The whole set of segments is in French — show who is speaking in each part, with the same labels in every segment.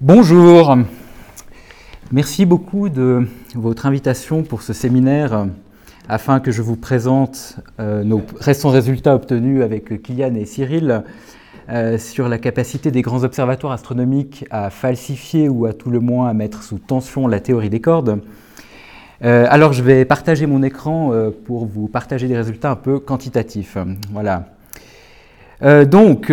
Speaker 1: Bonjour. Merci beaucoup de votre invitation pour ce séminaire afin que je vous présente euh, nos récents résultats obtenus avec Kylian et Cyril euh, sur la capacité des grands observatoires astronomiques à falsifier ou à tout le moins à mettre sous tension la théorie des cordes. Euh, alors je vais partager mon écran pour vous partager des résultats un peu quantitatifs. Voilà. donc,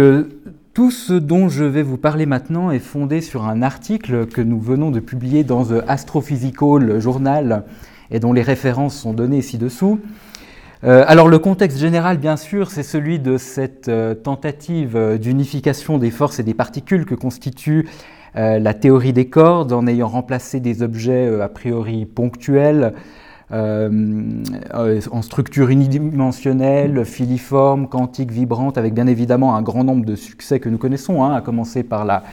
Speaker 1: tout ce dont je vais vous parler maintenant est fondé sur un article que nous venons de publier dans The Astrophysical Journal et dont les références sont données ci-dessous. Euh, alors le contexte général, bien sûr, c'est celui de cette euh, tentative euh, d'unification des forces et des particules que constitue la théorie des cordes en ayant remplacé des objets a priori ponctuels en structure unidimensionnelle, filiforme, quantique, vibrante, avec bien évidemment un grand nombre de succès que nous connaissons, hein, à commencer par la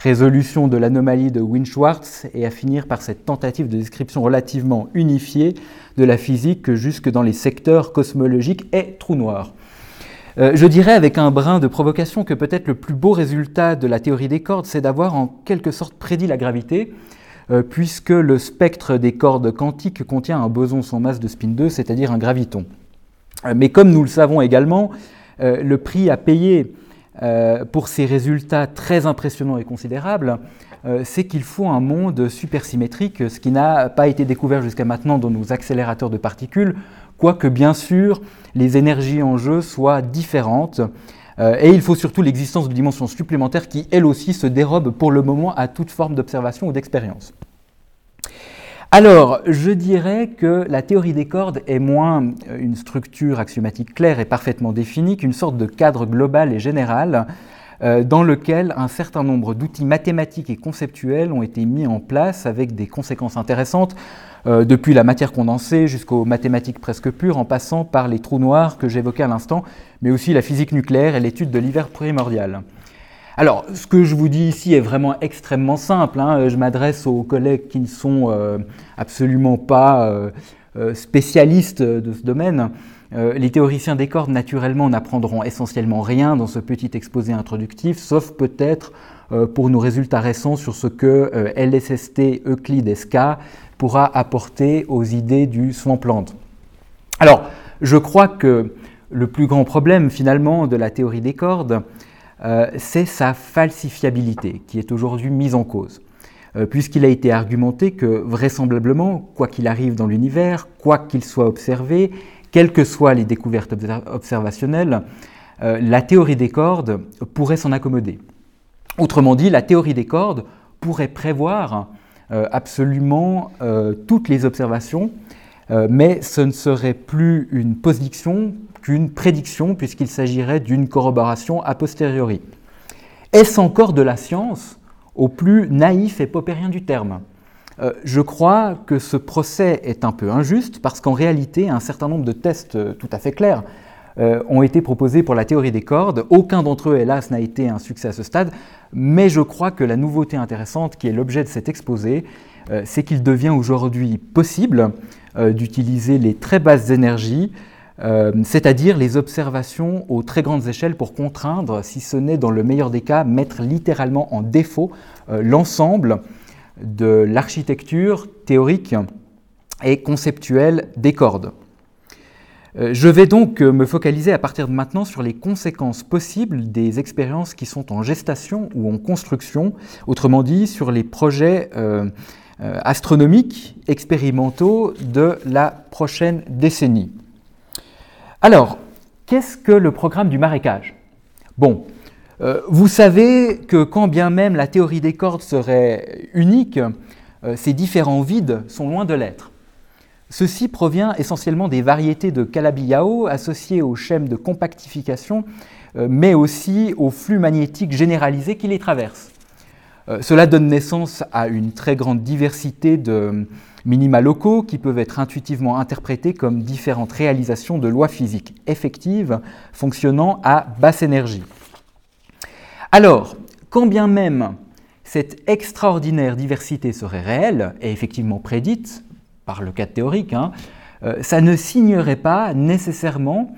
Speaker 1: résolution de l'anomalie de Wien-Schwartz et à finir par cette tentative de description relativement unifiée de la physique jusque dans les secteurs cosmologiques et trous noirs. Euh, je dirais avec un brin de provocation que peut-être le plus beau résultat de la théorie des cordes, c'est d'avoir en quelque sorte prédit la gravité, euh, puisque le spectre des cordes quantiques contient un boson sans masse de spin 2, c'est-à-dire un graviton. Euh, mais comme nous le savons également, euh, le prix à payer pour ces résultats très impressionnants et considérables, c'est qu'il faut un monde supersymétrique, ce qui n'a pas été découvert jusqu'à maintenant dans nos accélérateurs de particules, quoique bien sûr les énergies en jeu soient différentes. Et il faut surtout l'existence de dimensions supplémentaires qui, elles aussi, se dérobent pour le moment à toute forme d'observation ou d'expérience. Alors, je dirais que la théorie des cordes est moins une structure axiomatique claire et parfaitement définie qu'une sorte de cadre global et général euh, dans lequel un certain nombre d'outils mathématiques et conceptuels ont été mis en place avec des conséquences intéressantes, euh, depuis la matière condensée jusqu'aux mathématiques presque pures, en passant par les trous noirs que j'évoquais à l'instant, mais aussi la physique nucléaire et l'étude de l'hiver primordial. Alors, ce que je vous dis ici est vraiment extrêmement simple. Hein. Je m'adresse aux collègues qui ne sont euh, absolument pas euh, spécialistes de ce domaine. Les théoriciens des cordes, naturellement, n'apprendront essentiellement rien dans ce petit exposé introductif, sauf peut-être pour nos résultats récents sur ce que LSST Euclide SK pourra apporter aux idées du swampland. Alors, je crois que le plus grand problème, finalement, de la théorie des cordes, euh, c'est sa falsifiabilité qui est aujourd'hui mise en cause, euh, puisqu'il a été argumenté que vraisemblablement, quoi qu'il arrive dans l'univers, quoi qu'il soit observé, quelles que soient les découvertes observationnelles, euh, la théorie des cordes pourrait s'en accommoder. Autrement dit, la théorie des cordes pourrait prévoir absolument toutes les observations, mais ce ne serait plus une position qu'une prédiction, puisqu'il s'agirait d'une corroboration a posteriori. Est-ce encore de la science au plus naïf et paupérien du terme? Euh, Je crois que ce procès est un peu injuste, parce qu'en réalité, un certain nombre de tests euh, tout à fait clairs euh, ont été proposés pour la théorie des cordes. Aucun d'entre eux, hélas, n'a été un succès à ce stade, mais je crois que la nouveauté intéressante qui est l'objet de cet exposé, c'est qu'il devient aujourd'hui possible d'utiliser les très basses énergies c'est-à-dire les observations aux très grandes échelles pour contraindre, si ce n'est dans le meilleur des cas, mettre littéralement en défaut l'ensemble de l'architecture théorique et conceptuelle des cordes. Euh, je vais donc me focaliser à partir de maintenant sur les conséquences possibles des expériences qui sont en gestation ou en construction, autrement dit sur les projets astronomiques expérimentaux de la prochaine décennie. Alors, qu'est-ce que le programme du marécage? Bon, euh, vous savez que quand bien même la théorie des cordes serait unique, euh, ces différents vides sont loin de l'être. Ceci provient essentiellement des variétés de Calabi-Yau associées aux schèmes de compactification, euh, mais aussi au flux magnétique généralisé qui les traverse. cela donne naissance à une très grande diversité de, minima locaux qui peuvent être intuitivement interprétés comme différentes réalisations de lois physiques effectives fonctionnant à basse énergie. Alors, quand bien même cette extraordinaire diversité serait réelle et effectivement prédite par le cadre théorique, hein, euh, ça ne signerait pas nécessairement,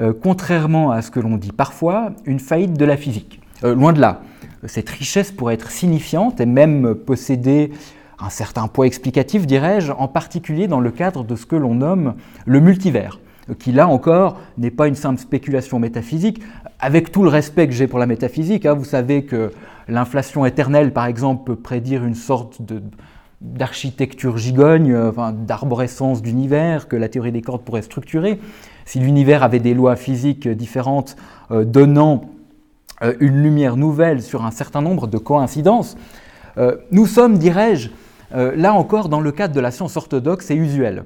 Speaker 1: euh, contrairement à ce que l'on dit parfois, une faillite de la physique. Euh, loin de là. cette richesse pourrait être signifiante et même posséder un certain poids explicatif, dirais-je, en particulier dans le cadre de ce que l'on nomme le multivers, qui là encore n'est pas une simple spéculation métaphysique, avec tout le respect que j'ai pour la métaphysique. Hein, vous savez que l'inflation éternelle, par exemple, peut prédire une sorte d'architecture gigogne, euh, d'arborescence d'univers que la théorie des cordes pourrait structurer. Si l'univers avait des lois physiques différentes euh, donnant euh, une lumière nouvelle sur un certain nombre de coïncidences, nous sommes, dirais-je, là encore dans le cadre de la science orthodoxe et usuelle.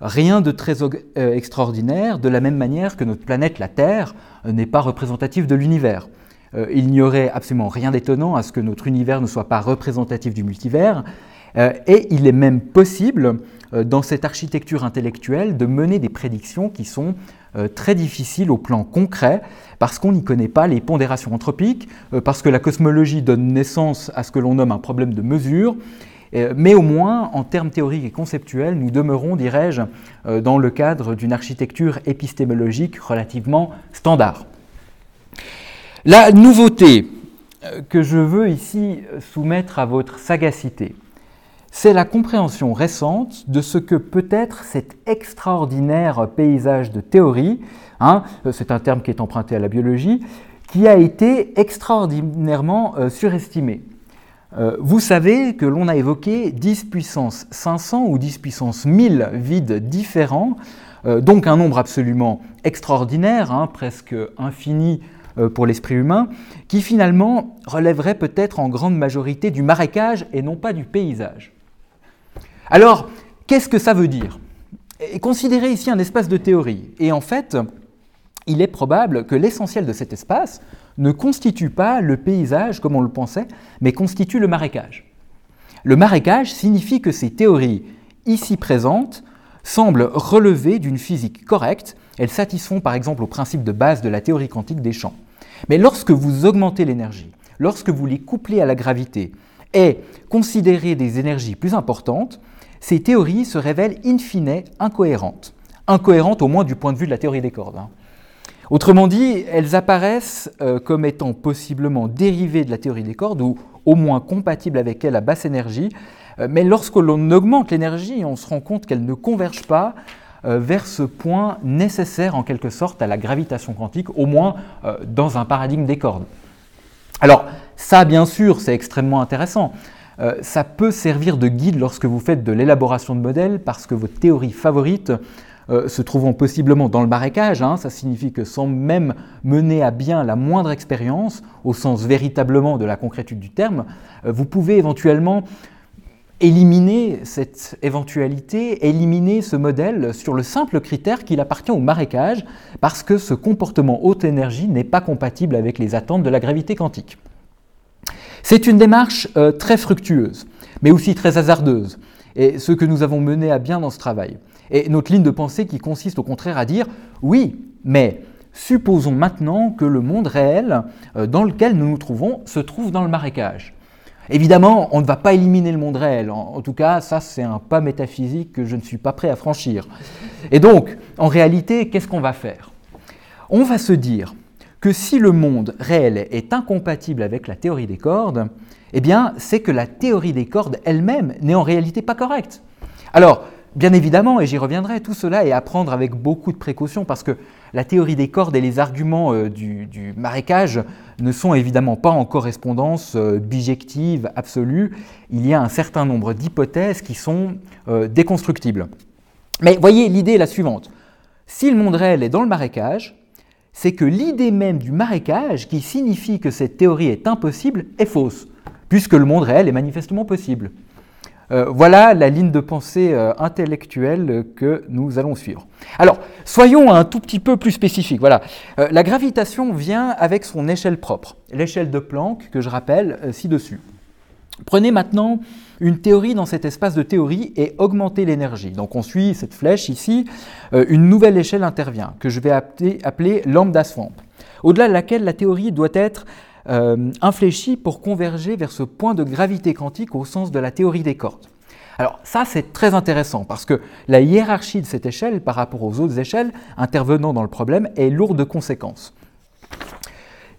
Speaker 1: Rien de très extraordinaire, de la même manière que notre planète, la Terre, n'est pas représentative de l'univers. il n'y aurait absolument rien d'étonnant à ce que notre univers ne soit pas représentatif du multivers, et il est même possible euh, dans cette architecture intellectuelle de mener des prédictions qui sont euh, très difficiles au plan concret parce qu'on n'y connaît pas les pondérations anthropiques, euh, parce que la cosmologie donne naissance à ce que l'on nomme un problème de mesure. Mais au moins, en termes théoriques et conceptuels, nous demeurons, dirais-je, dans le cadre d'une architecture épistémologique relativement standard. La nouveauté que je veux ici soumettre à votre sagacité, c'est la compréhension récente de ce que peut être cet extraordinaire paysage de théorie, hein, c'est un terme qui est emprunté à la biologie, qui a été extraordinairement euh, surestimé. Euh, vous savez que l'on a évoqué 10 puissance 500 ou 10 puissance 1000 vides différents, euh, donc un nombre absolument extraordinaire, hein, presque infini pour l'esprit humain, qui finalement relèverait peut-être en grande majorité du marécage et non pas du paysage. Alors, qu'est-ce que ça veut dire? Considérez ici un espace de théorie. Et en fait, il est probable que l'essentiel de cet espace ne constitue pas le paysage comme on le pensait, mais constitue le marécage. Le marécage signifie que ces théories ici présentes semblent relever d'une physique correcte, elles satisfont par exemple au principe de base de la théorie quantique des champs. Mais lorsque vous augmentez l'énergie, lorsque vous les couplez à la gravité et considérez des énergies plus importantes, ces théories se révèlent in fine incohérentes. Incohérentes au moins du point de vue de la théorie des cordes. Hein. Autrement dit, elles apparaissent euh, comme étant possiblement dérivées de la théorie des cordes ou au moins compatibles avec elle à basse énergie, euh, mais lorsque l'on augmente l'énergie, on se rend compte qu'elles ne convergent pas euh, vers ce point nécessaire en quelque sorte à la gravitation quantique, au moins dans un paradigme des cordes. Alors ça, bien sûr, c'est extrêmement intéressant. Ça peut servir de guide lorsque vous faites de l'élaboration de modèles parce que votre théorie favorite euh, se trouvant possiblement dans le marécage, hein, ça signifie que sans même mener à bien la moindre expérience, au sens véritablement de la concrétude du terme, euh, vous pouvez éventuellement éliminer cette éventualité, éliminer ce modèle sur le simple critère qu'il appartient au marécage, parce que ce comportement haute énergie n'est pas compatible avec les attentes de la gravité quantique. C'est une démarche euh, très fructueuse, mais aussi très hasardeuse, et ce que nous avons mené à bien dans ce travail. Et notre ligne de pensée qui consiste au contraire à dire oui, mais supposons maintenant que le monde réel euh, dans lequel nous nous trouvons se trouve dans le marécage. Évidemment, on ne va pas éliminer le monde réel. En, tout cas, ça, c'est un pas métaphysique que je ne suis pas prêt à franchir. Et donc, en réalité, qu'est-ce qu'on va faire? On va se dire, que si le monde réel est incompatible avec la théorie des cordes, eh bien, c'est que la théorie des cordes elle-même n'est en réalité pas correcte. Alors, bien évidemment, et j'y reviendrai, tout cela est à prendre avec beaucoup de précaution parce que la théorie des cordes et les arguments euh, du, marécage ne sont évidemment pas en correspondance euh, bijective absolue. Il y a un certain nombre d'hypothèses qui sont euh, déconstructibles. Mais voyez, l'idée est la suivante. Si le monde réel est dans le marécage, c'est que l'idée même du marécage, qui signifie que cette théorie est impossible, est fausse, puisque le monde réel est manifestement possible. Euh, voilà la ligne de pensée euh, intellectuelle que nous allons suivre. Alors, soyons un tout petit peu plus spécifiques. Voilà. Euh, la gravitation vient avec son échelle propre, l'échelle de Planck que je rappelle ci-dessus. Prenez maintenant une théorie dans cet espace de théorie et augmentez l'énergie. Donc on suit cette flèche ici, une nouvelle échelle intervient que je vais appeler, lambda swamp, au-delà de laquelle la théorie doit être euh, infléchie pour converger vers ce point de gravité quantique au sens de la théorie des cordes. Alors ça c'est très intéressant parce que la hiérarchie de cette échelle par rapport aux autres échelles intervenant dans le problème est lourde de conséquences.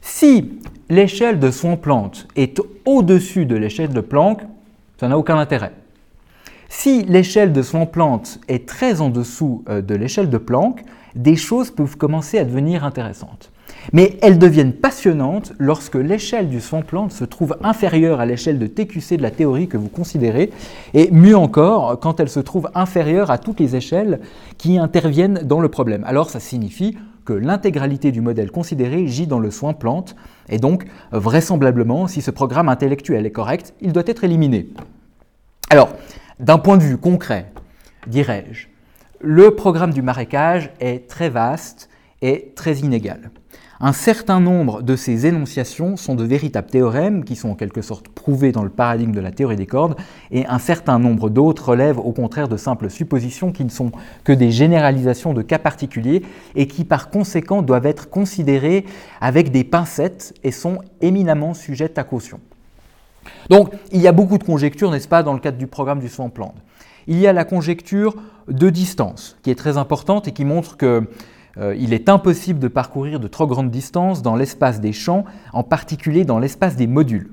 Speaker 1: Si l'échelle de Swampland est au-dessus de l'échelle de Planck, ça n'a aucun intérêt. Si l'échelle de Swampland est très en dessous euh, de l'échelle de Planck, des choses peuvent commencer à devenir intéressantes. Mais elles deviennent passionnantes lorsque l'échelle du Swampland se trouve inférieure à l'échelle de TQC de la théorie que vous considérez, et mieux encore, quand elle se trouve inférieure à toutes les échelles qui interviennent dans le problème. Alors ça signifie que l'intégralité du modèle considéré gît dans le soin plante, et donc vraisemblablement, si ce programme intellectuel est correct, il doit être éliminé. Alors, d'un point de vue concret, dirais-je, le programme du marécage est très vaste et très inégal. Un certain nombre de ces énonciations sont de véritables théorèmes qui sont en quelque sorte prouvés dans le paradigme de la théorie des cordes, et un certain nombre d'autres relèvent au contraire de simples suppositions qui ne sont que des généralisations de cas particuliers et qui par conséquent doivent être considérées avec des pincettes et sont éminemment sujettes à caution. Donc il y a beaucoup de conjectures, n'est-ce pas, dans le cadre du programme du Swampland. Il y a la conjecture de distance, qui est très importante et qui montre que euh, il est impossible de parcourir de trop grandes distances dans l'espace des champs, en particulier dans l'espace des modules.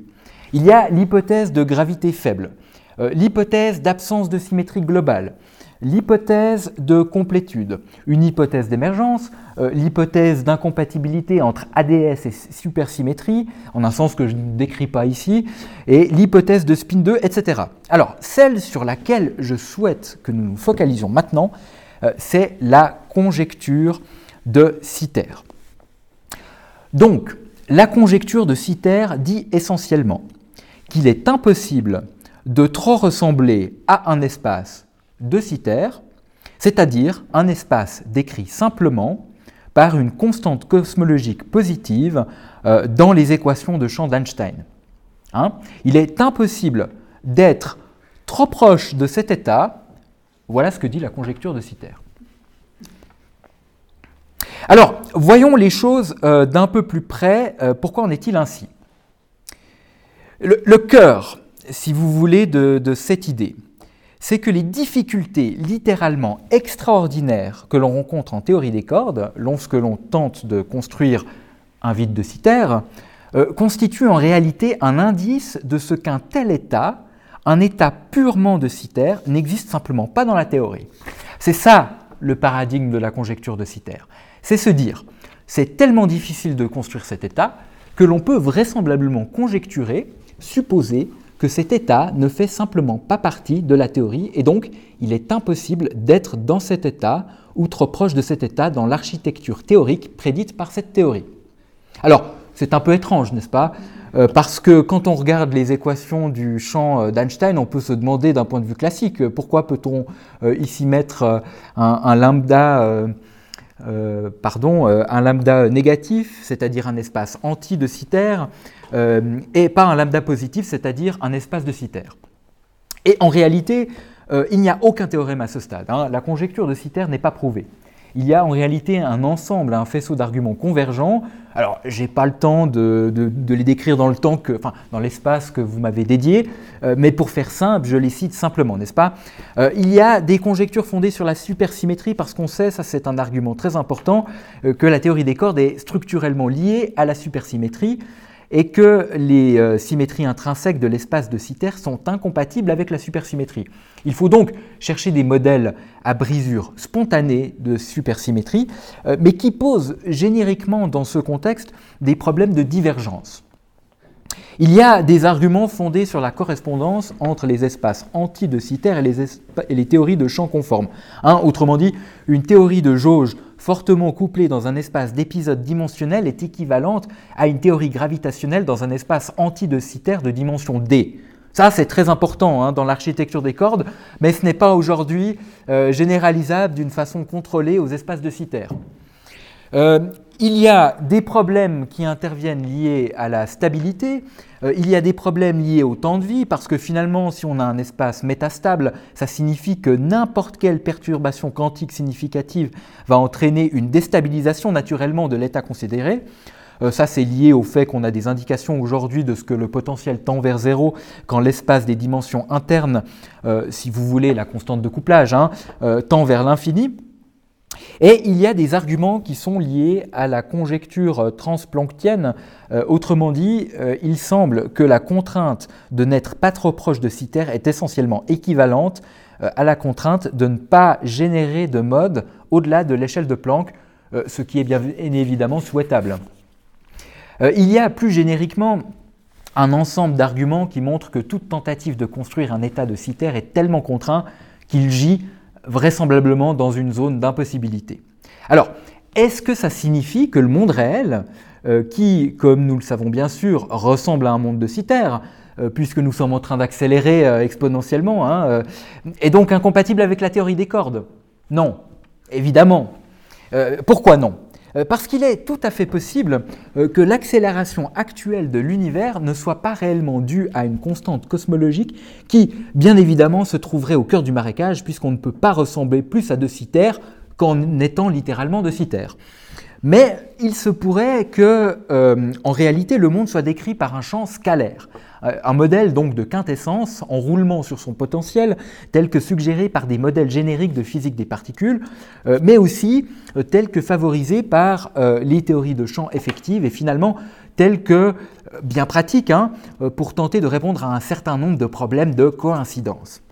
Speaker 1: Il y a l'hypothèse de gravité faible, euh, l'hypothèse d'absence de symétrie globale, l'hypothèse de complétude, une hypothèse d'émergence, euh, l'hypothèse d'incompatibilité entre ADS et supersymétrie, en un sens que je ne décris pas ici, et l'hypothèse de spin 2, etc. Alors, celle sur laquelle je souhaite que nous nous focalisions maintenant, c'est la conjecture de Citer. Donc, la conjecture de Citer dit essentiellement qu'il est impossible de trop ressembler à un espace de Citer, c'est-à-dire un espace décrit simplement par une constante cosmologique positive euh, dans les équations de champ d'Einstein. Hein. Il est impossible d'être trop proche de cet état, voilà ce que dit la conjecture de Citer. Alors, voyons les choses euh, d'un peu plus près. Euh, pourquoi en est-il ainsi? Le, cœur, si vous voulez, de, cette idée, c'est que les difficultés littéralement extraordinaires que l'on rencontre en théorie des cordes, lorsque l'on tente de construire un vide de Citer, euh, constituent en réalité un indice de ce qu'un tel état, un état purement de Citer, n'existe simplement pas dans la théorie. C'est ça le paradigme de la conjecture de Citer c'est se dire, c'est tellement difficile de construire cet état que l'on peut vraisemblablement conjecturer, supposer que cet état ne fait simplement pas partie de la théorie et donc il est impossible d'être dans cet état ou trop proche de cet état dans l'architecture théorique prédite par cette théorie. Alors, c'est un peu étrange, n'est-ce pas? Euh, Parce que quand on regarde les équations du champ euh, d'Einstein, on peut se demander d'un point de vue classique, pourquoi peut-on euh, ici mettre un, lambda euh, euh, un lambda négatif, c'est-à-dire un espace anti de Citer, euh, et pas un lambda positif, c'est-à-dire un espace de Citer. Et en réalité, il n'y a aucun théorème à ce stade. Hein. La conjecture de Citer n'est pas prouvée il y a en réalité un ensemble, un faisceau d'arguments convergents. Alors, je n'ai pas le temps de, les décrire dans le temps que, enfin, dans l'espace que vous m'avez dédié, euh, mais pour faire simple, je les cite simplement, n'est-ce pas? Euh, Il y a des conjectures fondées sur la supersymétrie parce qu'on sait, ça c'est un argument très important, euh, que la théorie des cordes est structurellement liée à la supersymétrie et que les euh, symétries intrinsèques de l'espace de Citer sont incompatibles avec la supersymétrie. Il faut donc chercher des modèles à brisure spontanée de supersymétrie, euh, mais qui posent génériquement dans ce contexte des problèmes de divergence. Il y a des arguments fondés sur la correspondance entre les espaces anti de Citer et les, théories de champ conforme. Hein, autrement dit, une théorie de jauge fortement couplée dans un espace d'épisodes dimensionnels est équivalente à une théorie gravitationnelle dans un espace anti de Citer de dimension D. Ça, c'est très important hein, dans l'architecture des cordes, mais ce n'est pas aujourd'hui euh, généralisable d'une façon contrôlée aux espaces de Citer. Euh, il y a des problèmes qui interviennent liés à la stabilité, euh, il y a des problèmes liés au temps de vie, parce que finalement, si on a un espace métastable, ça signifie que n'importe quelle perturbation quantique significative va entraîner une déstabilisation naturellement de l'état considéré. Euh, ça, c'est lié au fait qu'on a des indications aujourd'hui de ce que le potentiel tend vers zéro quand l'espace des dimensions internes, si vous voulez, la constante de couplage, hein, tend vers l'infini. Et il y a des arguments qui sont liés à la conjecture transplanctienne. Euh, autrement dit, euh, il semble que la contrainte de n'être pas trop proche de Citer est essentiellement équivalente euh, à la contrainte de ne pas générer de mode au-delà de l'échelle de Planck, ce qui est bien évidemment souhaitable. il y a plus génériquement un ensemble d'arguments qui montrent que toute tentative de construire un état de Citer est tellement contraint qu'il gît vraisemblablement dans une zone d'impossibilité. Alors, est-ce que ça signifie que le monde réel, euh, qui, comme nous le savons bien sûr, ressemble à un monde de Citer, euh, puisque nous sommes en train d'accélérer euh, exponentiellement, hein, est donc incompatible avec la théorie des cordes? Non, évidemment. pourquoi non? Parce qu'il est tout à fait possible euh, que l'accélération actuelle de l'univers ne soit pas réellement due à une constante cosmologique qui, bien évidemment, se trouverait au cœur du marécage, puisqu'on ne peut pas ressembler plus à de Citer qu'en étant littéralement de Citer. Mais il se pourrait que, euh, en réalité, le monde soit décrit par un champ scalaire, euh, un modèle donc de quintessence en roulement sur son potentiel, tel que suggéré par des modèles génériques de physique des particules, euh, mais aussi tel que favorisé par les théories de champ effectives et finalement tel que bien pratique hein, pour tenter de répondre à un certain nombre de problèmes de coïncidence.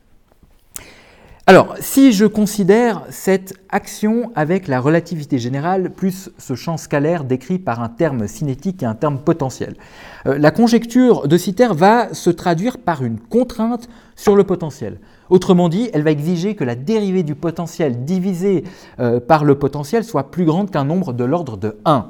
Speaker 1: Alors, si je considère cette action avec la relativité générale plus ce champ scalaire décrit par un terme cinétique et un terme potentiel, euh, la conjecture de Citer va se traduire par une contrainte sur le potentiel. Autrement dit, elle va exiger que la dérivée du potentiel divisée euh, par le potentiel soit plus grande qu'un nombre de l'ordre de 1.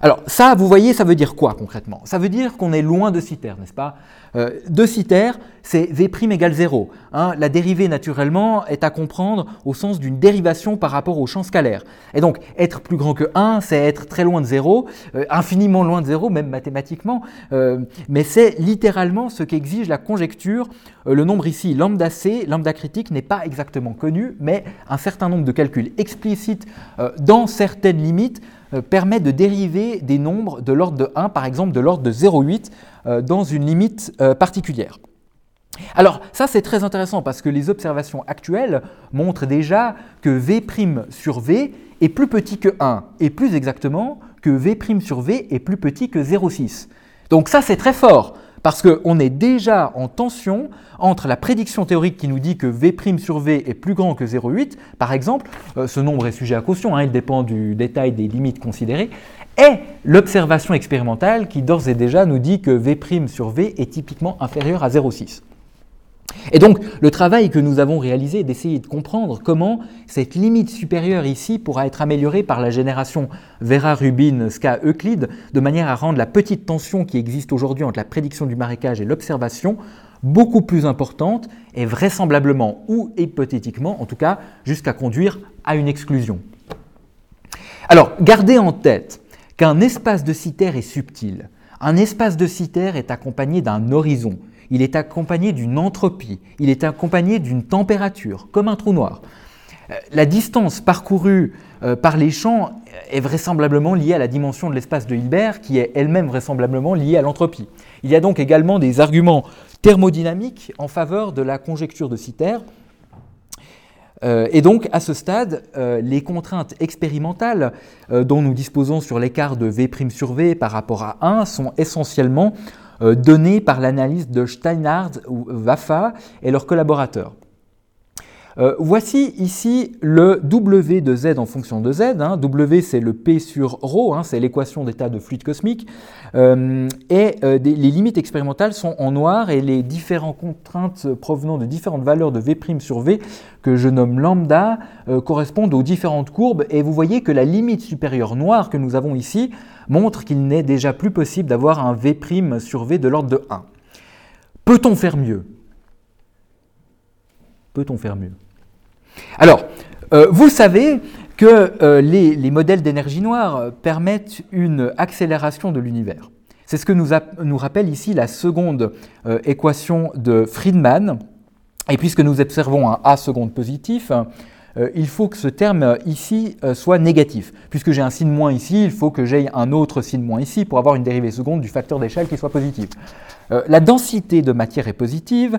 Speaker 1: Alors ça, vous voyez, ça veut dire quoi concrètement? Ça veut dire qu'on est loin de Citer, n'est-ce pas? Euh, De Citer, c'est V' égale 0. Hein. la dérivée, naturellement, est à comprendre au sens d'une dérivation par rapport au champ scalaire. Et donc, être plus grand que 1, c'est être très loin de 0, euh, infiniment loin de 0, même mathématiquement, euh, mais c'est littéralement ce qu'exige la conjecture. le nombre ici, lambda c, lambda critique, n'est pas exactement connu, mais un certain nombre de calculs explicites dans certaines limites permet de dériver des nombres de l'ordre de 1, par exemple de l'ordre de 0,8, euh, dans une limite euh, particulière. Alors ça c'est très intéressant parce que les observations actuelles montrent déjà que V' sur V est plus petit que 1, et plus exactement que V' sur V est plus petit que 0,6. Donc ça c'est très fort, parce qu'on est déjà en tension entre la prédiction théorique qui nous dit que V' sur V est plus grand que 0,8, par exemple, euh, ce nombre est sujet à caution, hein, il dépend du détail des limites considérées, et l'observation expérimentale qui d'ores et déjà nous dit que V' sur V est typiquement inférieur à 0,6. Et donc, le travail que nous avons réalisé est d'essayer de comprendre comment cette limite supérieure ici pourra être améliorée par la génération Vera-Rubin-Ska-Euclide, de manière à rendre la petite tension qui existe aujourd'hui entre la prédiction du marécage et l'observation beaucoup plus importante et vraisemblablement ou hypothétiquement, en tout cas, jusqu'à conduire à une exclusion. Alors, gardez en tête qu'un espace de Citer est subtil. Un espace de Citer est accompagné d'un horizon il est accompagné d'une entropie, il est accompagné d'une température, comme un trou noir. Euh, la distance parcourue euh, par les champs est vraisemblablement liée à la dimension de l'espace de Hilbert, qui est elle-même vraisemblablement liée à l'entropie. Il y a donc également des arguments thermodynamiques en faveur de la conjecture de Citer. Euh, et donc, à ce stade, les contraintes expérimentales dont nous disposons sur l'écart de V' sur V par rapport à 1 sont essentiellement euh, donnés par l'analyse de Steinhardt ou Waffa et leurs collaborateurs. Euh, voici ici le W de Z en fonction de Z. Hein. W c'est le P sur ρ, hein, c'est l'équation d'état de fluide cosmique. Euh, et les limites expérimentales sont en noir et les différentes contraintes provenant de différentes valeurs de V' sur V que je nomme lambda correspondent aux différentes courbes. Et vous voyez que la limite supérieure noire que nous avons ici montre qu'il n'est déjà plus possible d'avoir un V' sur V de l'ordre de 1. Peut-on faire mieux? Peut-on faire mieux? Alors, euh, vous savez que euh, les, modèles d'énergie noire permettent une accélération de l'univers. C'est ce que nous, rappelle ici la seconde euh, équation de Friedman. Et puisque nous observons un A seconde positif, il faut que ce terme ici soit négatif. Puisque j'ai un signe moins ici, il faut que j'aie un autre signe moins ici pour avoir une dérivée seconde du facteur d'échelle qui soit positive. la densité de matière est positive,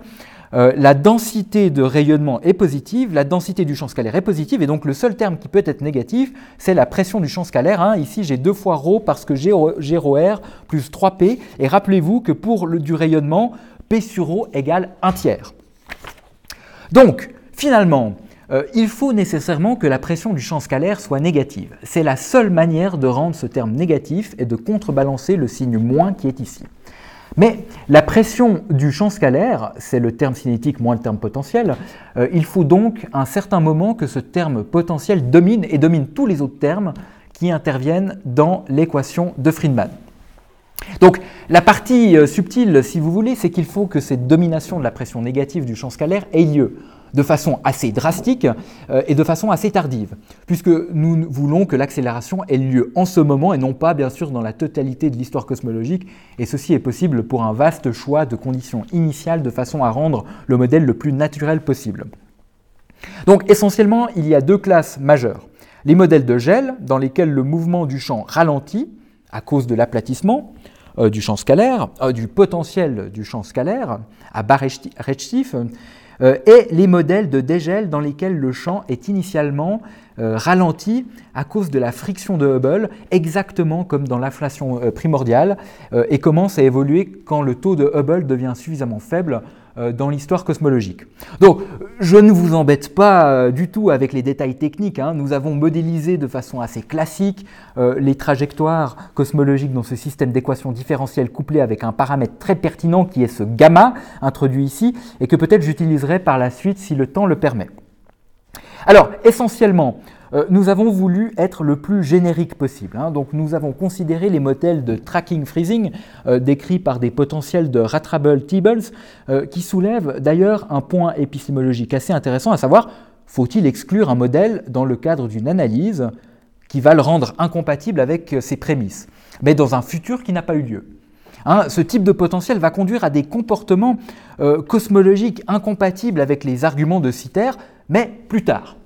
Speaker 1: euh, la densité de rayonnement est positive, la densité du champ scalaire est positive, et donc le seul terme qui peut être négatif, c'est la pression du champ scalaire. Hein. Ici, j'ai deux fois ρ parce que j'ai ρr plus 3p, et rappelez-vous que pour le, du rayonnement, p sur ρ égale 1 tiers. Donc, finalement, euh, il faut nécessairement que la pression du champ scalaire soit négative. C'est la seule manière de rendre ce terme négatif et de contrebalancer le signe moins qui est ici. Mais la pression du champ scalaire, c'est le terme cinétique moins le terme potentiel, euh, il faut donc un certain moment que ce terme potentiel domine et domine tous les autres termes qui interviennent dans l'équation de Friedman. Donc la partie euh, subtile, si vous voulez, c'est qu'il faut que cette domination de la pression négative du champ scalaire ait lieu de façon assez drastique euh, et de façon assez tardive, puisque nous voulons que l'accélération ait lieu en ce moment et non pas bien sûr dans la totalité de l'histoire cosmologique, et ceci est possible pour un vaste choix de conditions initiales de façon à rendre le modèle le plus naturel possible. Donc essentiellement, il y a deux classes majeures. Les modèles de gel, dans lesquels le mouvement du champ ralentit à cause de l'aplatissement, euh, du champ scalaire, euh, du potentiel du champ scalaire à bas redshift, euh, et les modèles de dégel dans lesquels le champ est initialement euh, ralenti à cause de la friction de Hubble, exactement comme dans l'inflation euh, primordiale, et commence à évoluer quand le taux de Hubble devient suffisamment faible dans l'histoire cosmologique. Donc, je ne vous embête pas du tout avec les détails techniques. Hein. Nous avons modélisé de façon assez classique les trajectoires cosmologiques dans ce système d'équations différentielles couplées avec un paramètre très pertinent qui est ce gamma introduit ici, et que peut-être j'utiliserai par la suite si le temps le permet. Alors, essentiellement, euh, nous avons voulu être le plus générique possible. Hein. Nous avons considéré les modèles de tracking freezing euh, décrits par des potentiels de Ratrable Tables euh, qui soulèvent d'ailleurs un point épistémologique assez intéressant, à savoir faut-il exclure un modèle dans le cadre d'une analyse qui va le rendre incompatible avec ses prémices, mais dans un futur qui n'a pas eu lieu. Hein, ce type de potentiel va conduire à des comportements cosmologiques incompatibles avec les arguments de Citer, mais plus tard.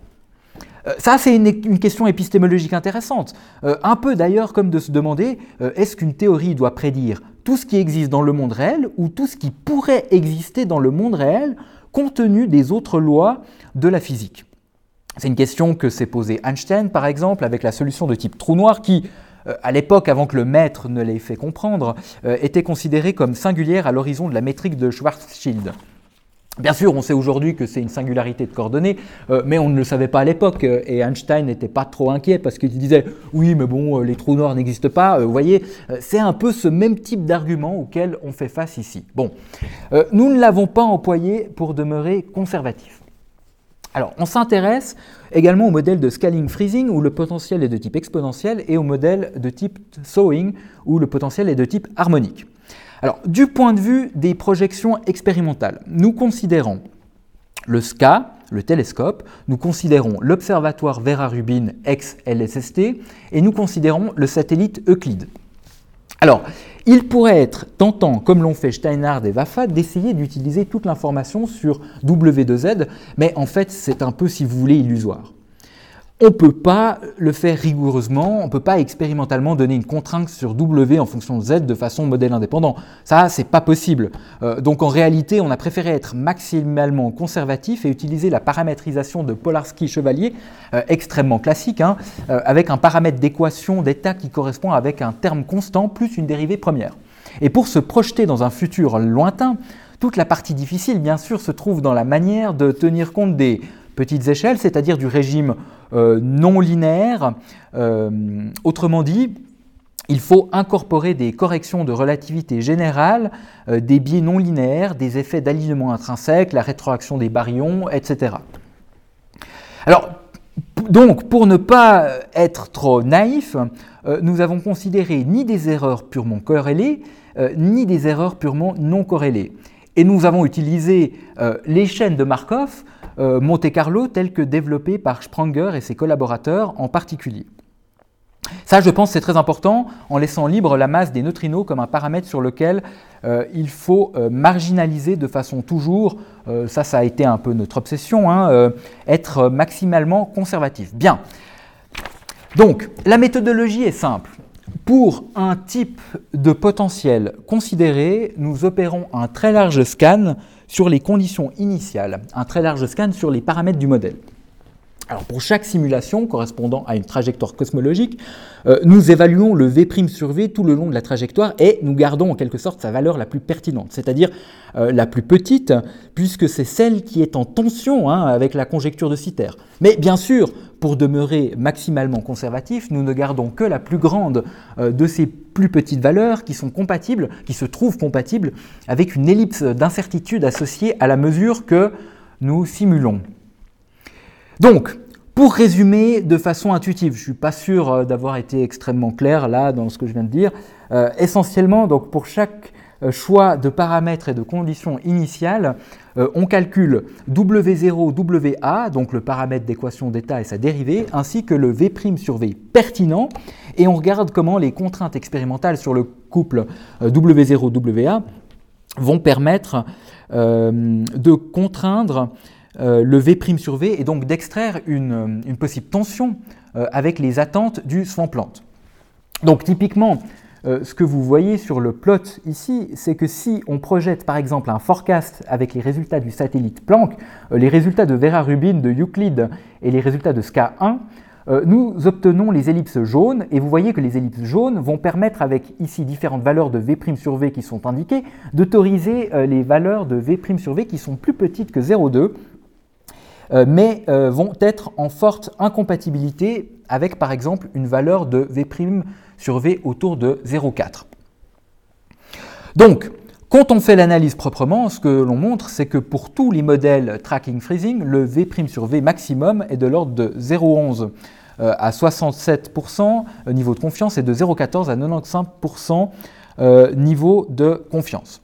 Speaker 1: Euh, ça, c'est une, question épistémologique intéressante. Euh, un peu d'ailleurs comme de se demander, euh, est-ce qu'une théorie doit prédire tout ce qui existe dans le monde réel ou tout ce qui pourrait exister dans le monde réel compte tenu des autres lois de la physique? C'est une question que s'est posée Einstein, par exemple, avec la solution de type trou noir qui, à l'époque, avant que le maître ne l'ait fait comprendre, était considérée comme singulière à l'horizon de la métrique de Schwarzschild. Bien sûr, on sait aujourd'hui que c'est une singularité de coordonnées, euh, mais on ne le savait pas à l'époque. Euh, et Einstein n'était pas trop inquiet parce qu'il disait oui, mais bon, euh, les trous noirs n'existent pas. vous voyez, c'est un peu ce même type d'argument auquel on fait face ici. Bon, nous ne l'avons pas employé pour demeurer conservatif. Alors, on s'intéresse également au modèle de scaling freezing où le potentiel est de type exponentiel et au modèle de type thawing où le potentiel est de type harmonique. Alors, du point de vue des projections expérimentales, nous considérons le SCA, le télescope, nous considérons l'observatoire Vera-Rubin ex-LSST et nous considérons le satellite Euclide. Alors, il pourrait être tentant, comme l'ont fait Steinhardt et Wafat, d'essayer d'utiliser toute l'information sur W2Z, mais en fait, c'est un peu, si vous voulez, illusoire on ne peut pas le faire rigoureusement, on ne peut pas expérimentalement donner une contrainte sur W en fonction de Z de façon modèle indépendant. Ça, c'est pas possible. Euh, donc en réalité, on a préféré être maximalement conservatif et utiliser la paramétrisation de Polarski-Chevalier, euh, extrêmement classique, hein, euh, avec un paramètre d'équation d'état qui correspond avec un terme constant plus une dérivée première. Et pour se projeter dans un futur lointain, toute la partie difficile, bien sûr, se trouve dans la manière de tenir compte des petites échelles, c'est-à-dire du régime euh, non linéaire. Euh, autrement dit, il faut incorporer des corrections de relativité générale, euh, des biais non linéaires, des effets d'alignement intrinsèque, la rétroaction des baryons, etc. Alors, donc, pour ne pas être trop naïf, nous avons considéré ni des erreurs purement corrélées, ni des erreurs purement non corrélées. Et nous avons utilisé les chaînes de Markov euh, Monte Carlo tel que développé par Spranger et ses collaborateurs en particulier. Ça, je pense, c'est très important en laissant libre la masse des neutrinos comme un paramètre sur lequel euh, il faut euh, marginaliser de façon toujours, ça, ça a été un peu notre obsession, hein, être maximalement conservatif. Bien. Donc, la méthodologie est simple. Pour un type de potentiel considéré, nous opérons un très large scan sur les conditions initiales, un très large scan sur les paramètres du modèle. Alors pour chaque simulation correspondant à une trajectoire cosmologique, euh, nous évaluons le V' sur V tout le long de la trajectoire et nous gardons en quelque sorte sa valeur la plus pertinente, c'est-à-dire euh, la plus petite, puisque c'est celle qui est en tension hein, avec la conjecture de Citer. Mais bien sûr, pour demeurer maximalement conservatif, nous ne gardons que la plus grande euh, de ces plus petites valeurs qui sont compatibles, qui se trouvent compatibles avec une ellipse d'incertitude associée à la mesure que nous simulons. Donc, pour résumer de façon intuitive, je ne suis pas sûr euh, d'avoir été extrêmement clair là dans ce que je viens de dire, euh, essentiellement, donc pour chaque euh, choix de paramètres et de conditions initiales, on calcule W0, WA, donc le paramètre d'équation d'état et sa dérivée, ainsi que le V' sur V pertinent, et on regarde comment les contraintes expérimentales sur le couple W0, WA vont permettre de contraindre euh, le V' sur V et donc d'extraire une, possible tension euh, avec les attentes du swamplant. Donc typiquement, euh, ce que vous voyez sur le plot ici, c'est que si on projette par exemple un forecast avec les résultats du satellite Planck, les résultats de Vera Rubin, de Euclid et les résultats de SKA1, nous obtenons les ellipses jaunes, et vous voyez que les ellipses jaunes vont permettre, avec ici différentes valeurs de V' sur V qui sont indiquées, d'autoriser les valeurs de V' sur V qui sont plus petites que 0,2, euh, mais euh, vont être en forte incompatibilité avec par exemple une valeur de V' sur V autour de 0,4. Donc, quand on fait l'analyse proprement, ce que l'on montre, c'est que pour tous les modèles tracking freezing, le V' sur V maximum est de l'ordre de 0,11 euh, à 67% niveau de confiance et de 0,14 à 95% niveau de confiance.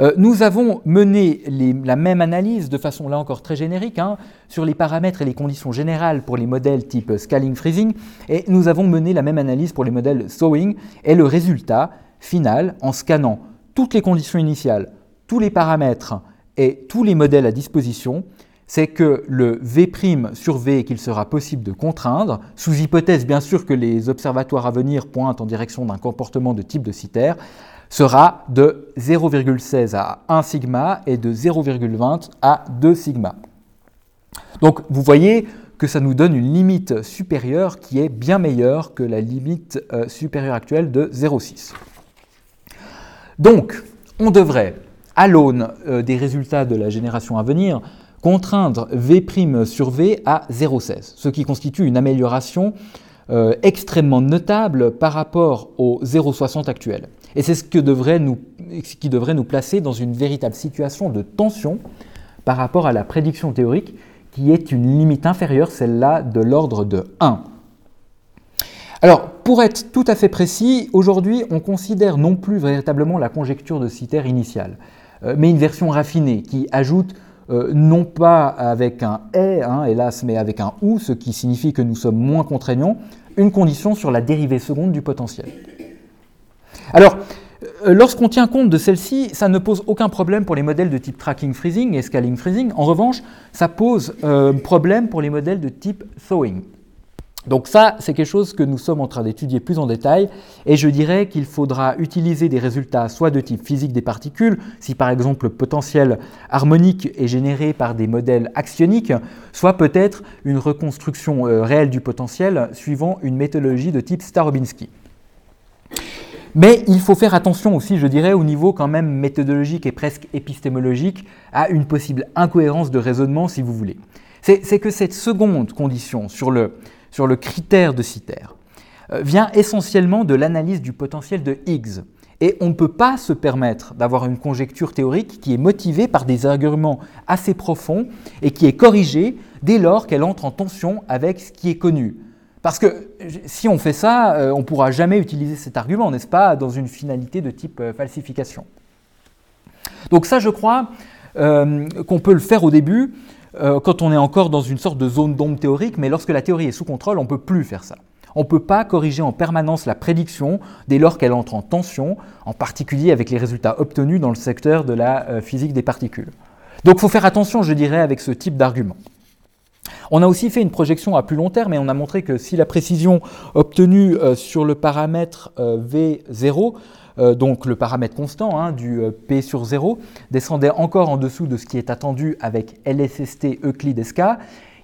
Speaker 1: Euh, nous avons mené la même analyse de façon là encore très générique hein, sur les paramètres et les conditions générales pour les modèles type scaling freezing et nous avons mené la même analyse pour les modèles sewing et le résultat final en scannant toutes les conditions initiales, tous les paramètres et tous les modèles à disposition, c'est que le V' sur V qu'il sera possible de contraindre, sous hypothèse bien sûr que les observatoires à venir pointent en direction d'un comportement de type de Citer, sera de 0,16 à 1 sigma et de 0,20 à 2 sigma. Donc vous voyez que ça nous donne une limite supérieure qui est bien meilleure que la limite euh, supérieure actuelle de 0,6. Donc on devrait, à l'aune euh, des résultats de la génération à venir, contraindre V' sur V à 0,16, ce qui constitue une amélioration euh, extrêmement notable par rapport au 0,60 actuel. Et c'est ce, qui devrait nous placer dans une véritable situation de tension par rapport à la prédiction théorique qui est une limite inférieure, celle-là de l'ordre de 1. Alors, pour être tout à fait précis, aujourd'hui, on considère non plus véritablement la conjecture de Citer initiale, euh, mais une version raffinée qui ajoute euh, non pas avec un et, hein, hélas, mais avec un ou, ce qui signifie que nous sommes moins contraignants, une condition sur la dérivée seconde du potentiel. Alors, lorsqu'on tient compte de celle-ci, ça ne pose aucun problème pour les modèles de type tracking freezing et scaling freezing. En revanche, ça pose euh, problème pour les modèles de type thawing. Donc ça, c'est quelque chose que nous sommes en train d'étudier plus en détail, et je dirais qu'il faudra utiliser des résultats soit de type physique des particules, si par exemple le potentiel harmonique est généré par des modèles axioniques, soit peut-être une reconstruction euh, réelle du potentiel suivant une méthodologie de type Starobinski. Mais il faut faire attention aussi, je dirais, au niveau quand même méthodologique et presque épistémologique, à une possible incohérence de raisonnement, si vous voulez. C'est que cette seconde condition sur le, critère de Citer euh, vient essentiellement de l'analyse du potentiel de Higgs. Et on ne peut pas se permettre d'avoir une conjecture théorique qui est motivée par des arguments assez profonds et qui est corrigée dès lors qu'elle entre en tension avec ce qui est connu. Parce que si on fait ça, euh, on ne pourra jamais utiliser cet argument, n'est-ce pas, dans une finalité de type euh, falsification. Donc ça, je crois qu'on peut le faire au début, euh, quand on est encore dans une sorte de zone d'ombre théorique, mais lorsque la théorie est sous contrôle, on ne peut plus faire ça. On ne peut pas corriger en permanence la prédiction dès lors qu'elle entre en tension, en particulier avec les résultats obtenus dans le secteur de la euh, physique des particules. Donc il faut faire attention, je dirais, avec ce type d'argument. On a aussi fait une projection à plus long terme et on a montré que si la précision obtenue euh, sur le paramètre euh, V0, donc le paramètre constant hein, du P sur 0, descendait encore en dessous de ce qui est attendu avec LSST Euclide SK,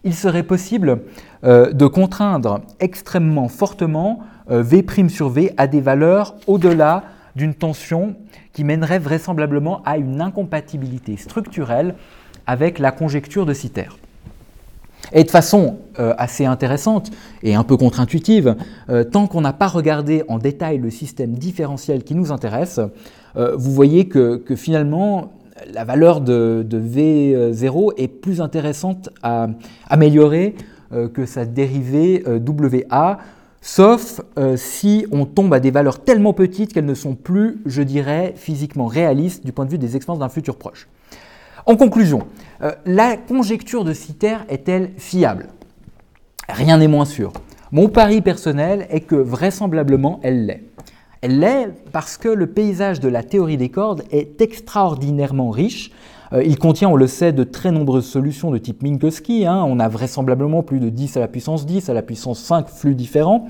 Speaker 1: il serait possible euh, de contraindre extrêmement fortement euh, V' sur V à des valeurs au-delà d'une tension qui mènerait vraisemblablement à une incompatibilité structurelle avec la conjecture de Sitter. Et de façon euh, assez intéressante et un peu contre-intuitive, tant qu'on n'a pas regardé en détail le système différentiel qui nous intéresse, vous voyez que, finalement, la valeur de, V0 est plus intéressante à améliorer euh, que sa dérivée euh, WA, sauf euh, si on tombe à des valeurs tellement petites qu'elles ne sont plus, je dirais, physiquement réalistes du point de vue des expériences d'un futur proche. En conclusion, la conjecture de Sitter est-elle fiable? Rien n'est moins sûr. Mon pari personnel est que vraisemblablement elle l'est. Elle l'est parce que le paysage de la théorie des cordes est extraordinairement riche. Euh, il contient, on le sait, de très nombreuses solutions de type Minkowski. Hein. On a vraisemblablement plus de 10 à la puissance 10, à la puissance 5 flux différents,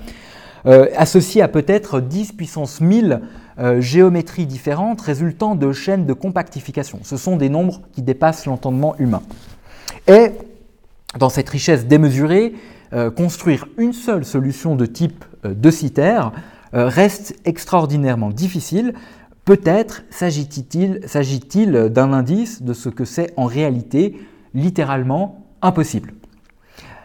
Speaker 1: euh, associés à peut-être 10 puissance 1000 euh, géométries différentes résultant de chaînes de compactification. Ce sont des nombres qui dépassent l'entendement humain. Et dans cette richesse démesurée, construire une seule solution de type de euh, reste extraordinairement difficile. Peut-être s'agit-il d'un indice de ce que c'est en réalité littéralement impossible.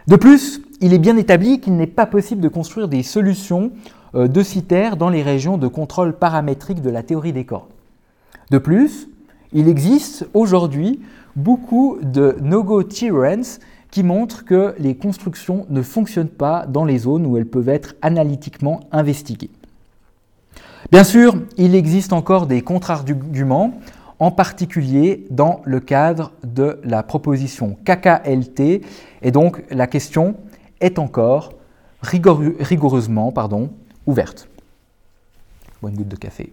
Speaker 1: De plus, il est bien établi qu'il n'est pas possible de construire des solutions euh, de CITER dans les régions de contrôle paramétrique de la théorie des cordes. De plus, il existe aujourd'hui beaucoup de no-go theorems qui montrent que les constructions ne fonctionnent pas dans les zones où elles peuvent être analytiquement investiguées. Bien sûr, il existe encore des contre-arguments, en particulier dans le cadre de la proposition KKLT, et donc la question est encore rigoureusement ouverte. Bonne goutte de café.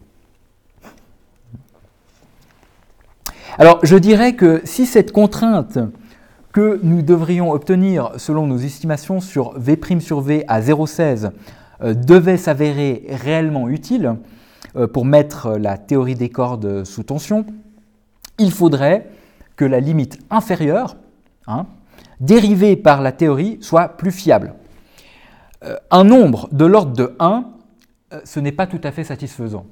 Speaker 1: Alors, je dirais que si cette contrainte que nous devrions obtenir selon nos estimations sur V' sur V à 0,16 euh, devait s'avérer réellement utile euh, pour mettre la théorie des cordes sous tension, il faudrait que la limite inférieure, hein, dérivée par la théorie, soit plus fiable. Euh, un nombre de l'ordre de 1, ce n'est pas tout à fait satisfaisant.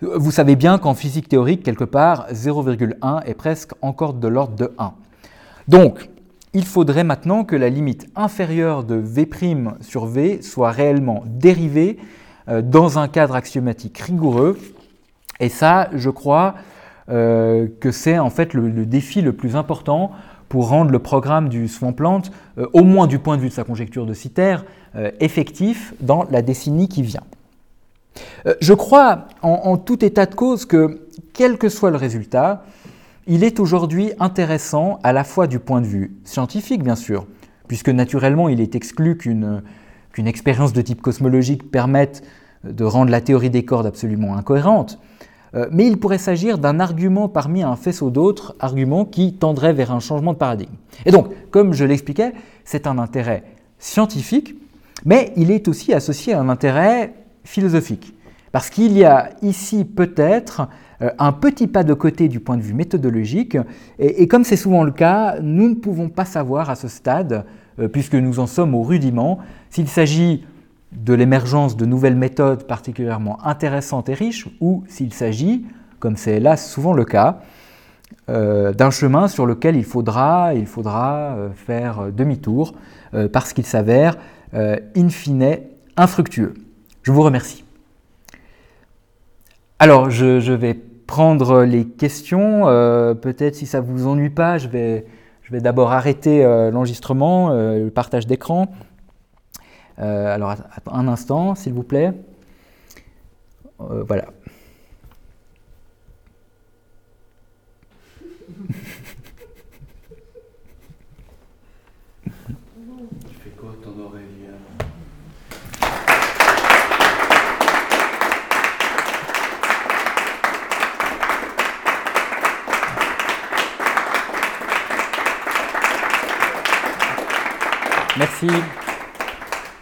Speaker 1: Vous savez bien qu'en physique théorique, quelque part, 0,1 est presque encore de l'ordre de 1. Donc, il faudrait maintenant que la limite inférieure de V' sur V soit réellement dérivée euh, dans un cadre axiomatique rigoureux. Et ça, je crois euh, que c'est en fait le, défi le plus important pour rendre le programme du Swampland, euh, au moins du point de vue de sa conjecture de Sitter, effectif dans la décennie qui vient. je crois en tout état de cause que, quel que soit le résultat, il est aujourd'hui intéressant à la fois du point de vue scientifique, bien sûr, puisque naturellement il est exclu qu'une expérience de type cosmologique permette de rendre la théorie des cordes absolument incohérente, euh, mais il pourrait s'agir d'un argument parmi un faisceau d'autres arguments qui tendraient vers un changement de paradigme. Et donc, comme je l'expliquais, c'est un intérêt scientifique, mais il est aussi associé à un intérêt philosophique, parce qu'il y a ici peut-être euh, un petit pas de côté du point de vue méthodologique, et, comme c'est souvent le cas, nous ne pouvons pas savoir à ce stade, euh, puisque nous en sommes au rudiment, s'il s'agit de l'émergence de nouvelles méthodes particulièrement intéressantes et riches, ou s'il s'agit, comme c'est hélas souvent le cas, euh, d'un chemin sur lequel il faudra, faudra faire demi-tour, parce qu'il s'avère in fine infructueux. Je vous remercie. Alors, je, vais prendre les questions. Euh, peut-être si ça ne vous ennuie pas, je vais, je vais d'abord arrêter euh, l'enregistrement, euh, le partage d'écran. Euh, alors, un instant, s'il vous plaît. Euh, voilà. Merci.